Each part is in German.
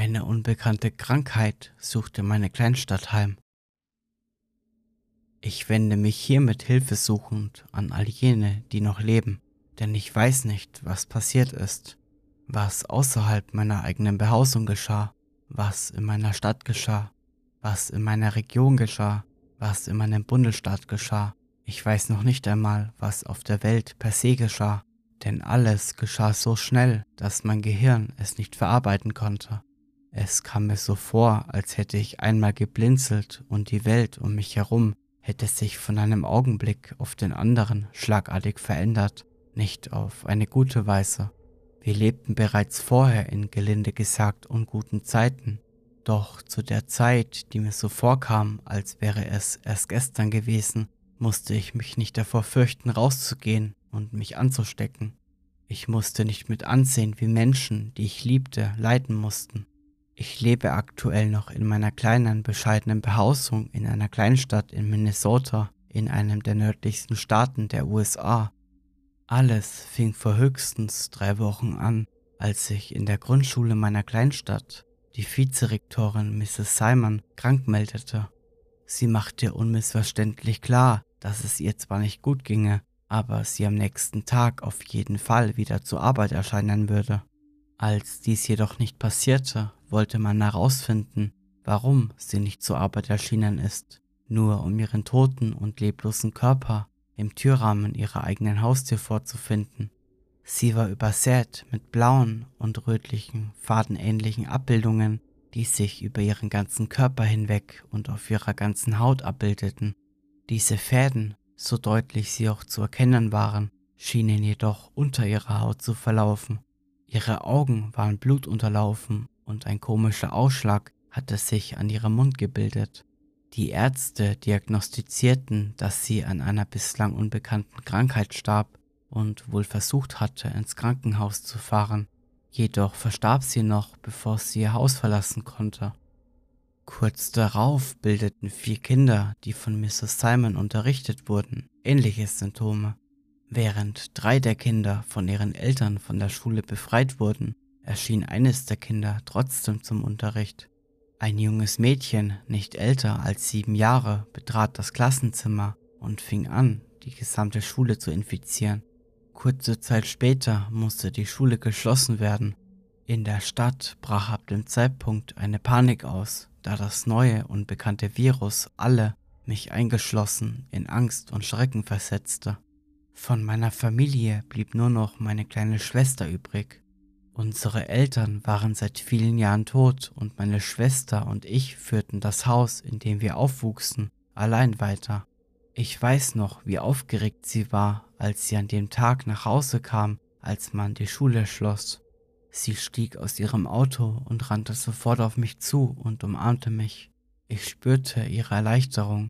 Eine unbekannte Krankheit suchte meine Kleinstadt heim. Ich wende mich hiermit hilfesuchend an all jene, die noch leben, denn ich weiß nicht, was passiert ist, was außerhalb meiner eigenen Behausung geschah, was in meiner Stadt geschah, was in meiner Region geschah, was in meinem Bundesstaat geschah. Ich weiß noch nicht einmal, was auf der Welt per se geschah, denn alles geschah so schnell, dass mein Gehirn es nicht verarbeiten konnte. Es kam mir so vor, als hätte ich einmal geblinzelt und die Welt um mich herum hätte sich von einem Augenblick auf den anderen schlagartig verändert, nicht auf eine gute Weise. Wir lebten bereits vorher in gelinde gesagt unguten Zeiten, doch zu der Zeit, die mir so vorkam, als wäre es erst gestern gewesen, musste ich mich nicht davor fürchten, rauszugehen und mich anzustecken. Ich musste nicht mit ansehen, wie Menschen, die ich liebte, leiden mussten. Ich lebe aktuell noch in meiner kleinen, bescheidenen Behausung in einer Kleinstadt in Minnesota, in einem der nördlichsten Staaten der USA. Alles fing vor höchstens drei Wochen an, als sich in der Grundschule meiner Kleinstadt die Vizerektorin Mrs. Simon krank meldete. Sie machte unmissverständlich klar, dass es ihr zwar nicht gut ginge, aber sie am nächsten Tag auf jeden Fall wieder zur Arbeit erscheinen würde. Als dies jedoch nicht passierte, wollte man herausfinden, warum sie nicht zur Arbeit erschienen ist, nur um ihren toten und leblosen Körper im Türrahmen ihrer eigenen Haustür vorzufinden. Sie war übersät mit blauen und rötlichen, fadenähnlichen Abbildungen, die sich über ihren ganzen Körper hinweg und auf ihrer ganzen Haut abbildeten. Diese Fäden, so deutlich sie auch zu erkennen waren, schienen jedoch unter ihrer Haut zu verlaufen. Ihre Augen waren blutunterlaufen und ein komischer Ausschlag hatte sich an ihrem Mund gebildet. Die Ärzte diagnostizierten, dass sie an einer bislang unbekannten Krankheit starb und wohl versucht hatte, ins Krankenhaus zu fahren. Jedoch verstarb sie noch, bevor sie ihr Haus verlassen konnte. Kurz darauf bildeten vier Kinder, die von Mrs. Simon unterrichtet wurden, ähnliche Symptome. Während drei der Kinder von ihren Eltern von der Schule befreit wurden, erschien eines der Kinder trotzdem zum Unterricht. Ein junges Mädchen, nicht älter als sieben Jahre, betrat das Klassenzimmer und fing an, die gesamte Schule zu infizieren. Kurze Zeit später musste die Schule geschlossen werden. In der Stadt brach ab dem Zeitpunkt eine Panik aus, da das neue und bekannte Virus alle, mich eingeschlossen, in Angst und Schrecken versetzte. Von meiner Familie blieb nur noch meine kleine Schwester übrig. Unsere Eltern waren seit vielen Jahren tot und meine Schwester und ich führten das Haus, in dem wir aufwuchsen, allein weiter. Ich weiß noch, wie aufgeregt sie war, als sie an dem Tag nach Hause kam, als man die Schule schloss. Sie stieg aus ihrem Auto und rannte sofort auf mich zu und umarmte mich. Ich spürte ihre Erleichterung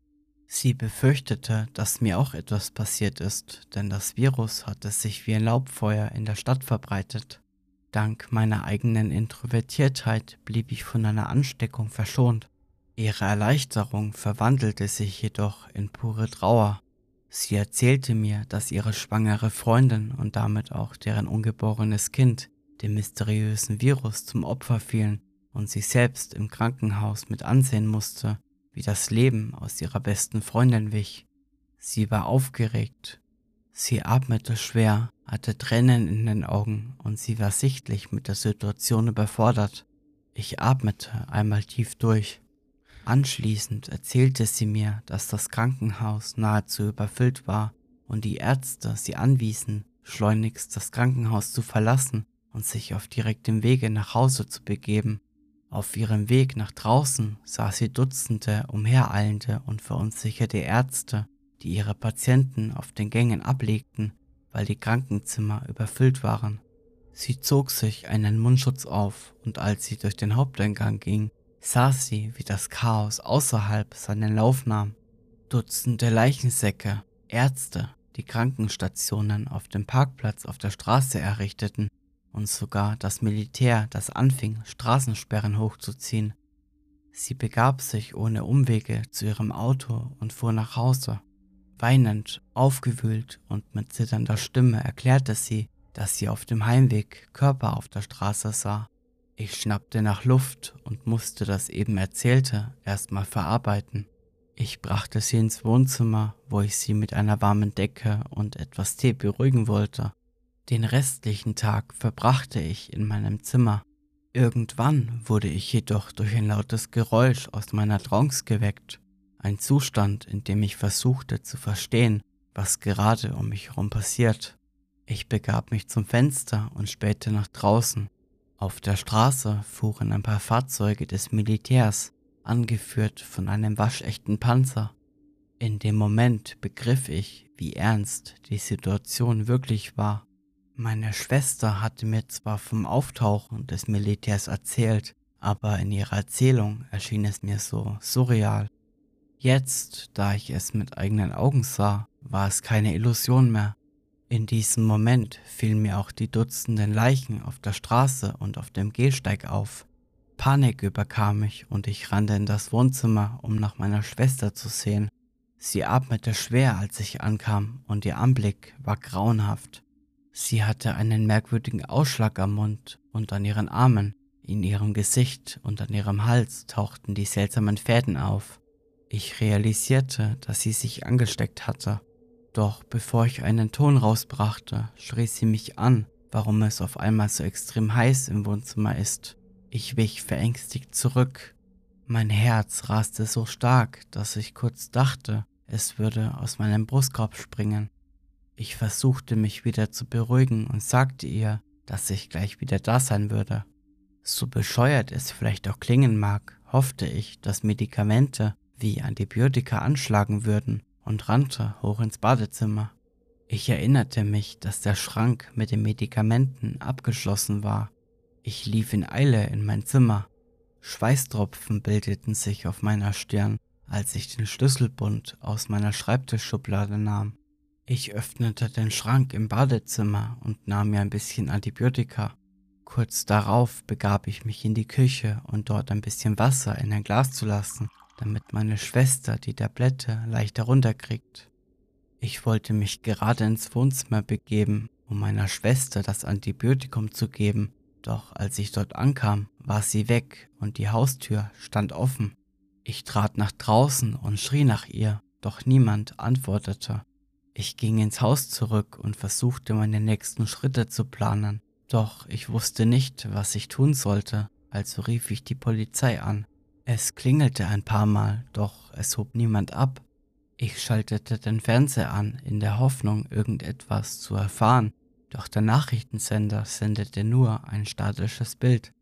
Sie befürchtete, dass mir auch etwas passiert ist, denn das Virus hatte sich wie ein Laubfeuer in der Stadt verbreitet. Dank meiner eigenen Introvertiertheit blieb ich von einer Ansteckung verschont. Ihre Erleichterung verwandelte sich jedoch in pure Trauer. Sie erzählte mir, dass ihre schwangere Freundin und damit auch deren ungeborenes Kind dem mysteriösen Virus zum Opfer fielen und sie selbst im Krankenhaus mit ansehen musste, wie das Leben aus ihrer besten Freundin wich. Sie war aufgeregt. Sie atmete schwer, hatte Tränen in den Augen und sie war sichtlich mit der Situation überfordert. Ich atmete einmal tief durch. Anschließend erzählte sie mir, dass das Krankenhaus nahezu überfüllt war und die Ärzte sie anwiesen, schleunigst das Krankenhaus zu verlassen und sich auf direktem Wege nach Hause zu begeben. Auf ihrem Weg nach draußen sah sie Dutzende umhereilende und verunsicherte Ärzte, die ihre Patienten auf den Gängen ablegten, weil die Krankenzimmer überfüllt waren. Sie zog sich einen Mundschutz auf und als sie durch den Haupteingang ging, sah sie, wie das Chaos außerhalb seinen Lauf nahm. Dutzende Leichensäcke, Ärzte, die Krankenstationen auf dem Parkplatz auf der Straße errichteten, und sogar das Militär, das anfing, Straßensperren hochzuziehen. Sie begab sich ohne Umwege zu ihrem Auto und fuhr nach Hause. Weinend, aufgewühlt und mit zitternder Stimme erklärte sie, dass sie auf dem Heimweg Körper auf der Straße sah. Ich schnappte nach Luft und musste das eben Erzählte erstmal verarbeiten. Ich brachte sie ins Wohnzimmer, wo ich sie mit einer warmen Decke und etwas Tee beruhigen wollte. Den restlichen Tag verbrachte ich in meinem Zimmer. Irgendwann wurde ich jedoch durch ein lautes Geräusch aus meiner Trance geweckt, ein Zustand, in dem ich versuchte zu verstehen, was gerade um mich herum passiert. Ich begab mich zum Fenster und spähte nach draußen. Auf der Straße fuhren ein paar Fahrzeuge des Militärs, angeführt von einem waschechten Panzer. In dem Moment begriff ich, wie ernst die Situation wirklich war. Meine Schwester hatte mir zwar vom Auftauchen des Militärs erzählt, aber in ihrer Erzählung erschien es mir so surreal. Jetzt, da ich es mit eigenen Augen sah, war es keine Illusion mehr. In diesem Moment fielen mir auch die Dutzenden Leichen auf der Straße und auf dem Gehsteig auf. Panik überkam mich und ich rannte in das Wohnzimmer, um nach meiner Schwester zu sehen. Sie atmete schwer, als ich ankam, und ihr Anblick war grauenhaft. Sie hatte einen merkwürdigen Ausschlag am Mund und an ihren Armen, in ihrem Gesicht und an ihrem Hals tauchten die seltsamen Fäden auf. Ich realisierte, dass sie sich angesteckt hatte doch bevor ich einen Ton rausbrachte, schrie sie mich an, warum es auf einmal so extrem heiß im Wohnzimmer ist. Ich wich verängstigt zurück. Mein Herz raste so stark, dass ich kurz dachte, es würde aus meinem Brustkorb springen. Ich versuchte mich wieder zu beruhigen und sagte ihr, dass ich gleich wieder da sein würde. So bescheuert es vielleicht auch klingen mag, hoffte ich, dass Medikamente wie Antibiotika anschlagen würden und rannte hoch ins Badezimmer. Ich erinnerte mich, dass der Schrank mit den Medikamenten abgeschlossen war. Ich lief in Eile in mein Zimmer. Schweißtropfen bildeten sich auf meiner Stirn, als ich den Schlüsselbund aus meiner Schreibtischschublade nahm. Ich öffnete den Schrank im Badezimmer und nahm mir ein bisschen Antibiotika. Kurz darauf begab ich mich in die Küche und dort ein bisschen Wasser in ein Glas zu lassen damit meine Schwester die Tablette leicht herunterkriegt. Ich wollte mich gerade ins Wohnzimmer begeben, um meiner Schwester das Antibiotikum zu geben, doch als ich dort ankam, war sie weg und die Haustür stand offen. Ich trat nach draußen und schrie nach ihr, doch niemand antwortete. Ich ging ins Haus zurück und versuchte meine nächsten Schritte zu planen, doch ich wusste nicht, was ich tun sollte, also rief ich die Polizei an. Es klingelte ein paar Mal, doch es hob niemand ab. Ich schaltete den Fernseher an, in der Hoffnung, irgendetwas zu erfahren, doch der Nachrichtensender sendete nur ein statisches Bild.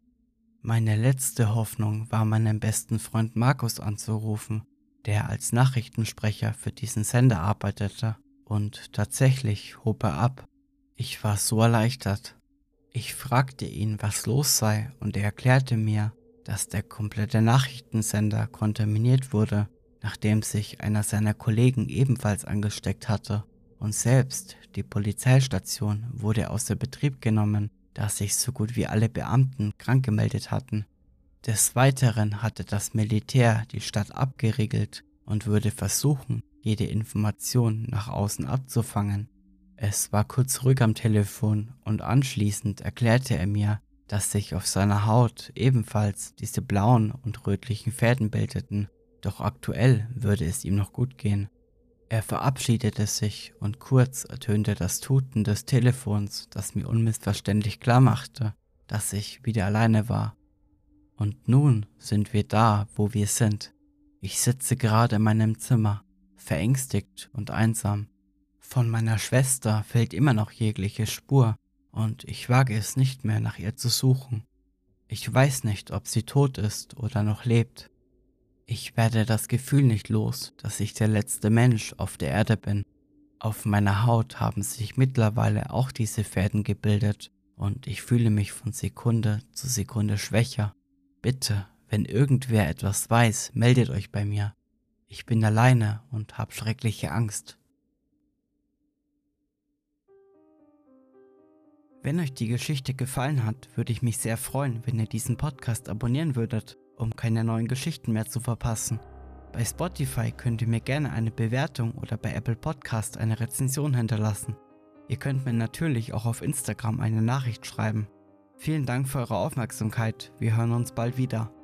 Meine letzte Hoffnung war meinen besten Freund Markus anzurufen, der als Nachrichtensprecher für diesen Sender arbeitete, und tatsächlich hob er ab. Ich war so erleichtert. Ich fragte ihn, was los sei, und er erklärte mir, dass der komplette Nachrichtensender kontaminiert wurde, nachdem sich einer seiner Kollegen ebenfalls angesteckt hatte. Und selbst die Polizeistation wurde außer Betrieb genommen, da sich so gut wie alle Beamten krank gemeldet hatten. Des Weiteren hatte das Militär die Stadt abgeriegelt und würde versuchen, jede Information nach außen abzufangen. Es war kurz ruhig am Telefon und anschließend erklärte er mir, dass sich auf seiner Haut ebenfalls diese blauen und rötlichen Fäden bildeten, doch aktuell würde es ihm noch gut gehen. Er verabschiedete sich und kurz ertönte das Tuten des Telefons, das mir unmissverständlich klar machte, dass ich wieder alleine war. Und nun sind wir da, wo wir sind. Ich sitze gerade in meinem Zimmer, verängstigt und einsam. Von meiner Schwester fehlt immer noch jegliche Spur, und ich wage es nicht mehr nach ihr zu suchen. Ich weiß nicht, ob sie tot ist oder noch lebt. Ich werde das Gefühl nicht los, dass ich der letzte Mensch auf der Erde bin. Auf meiner Haut haben sich mittlerweile auch diese Fäden gebildet und ich fühle mich von Sekunde zu Sekunde schwächer. Bitte, wenn irgendwer etwas weiß, meldet euch bei mir. Ich bin alleine und habe schreckliche Angst. Wenn euch die Geschichte gefallen hat, würde ich mich sehr freuen, wenn ihr diesen Podcast abonnieren würdet, um keine neuen Geschichten mehr zu verpassen. Bei Spotify könnt ihr mir gerne eine Bewertung oder bei Apple Podcast eine Rezension hinterlassen. Ihr könnt mir natürlich auch auf Instagram eine Nachricht schreiben. Vielen Dank für eure Aufmerksamkeit. Wir hören uns bald wieder.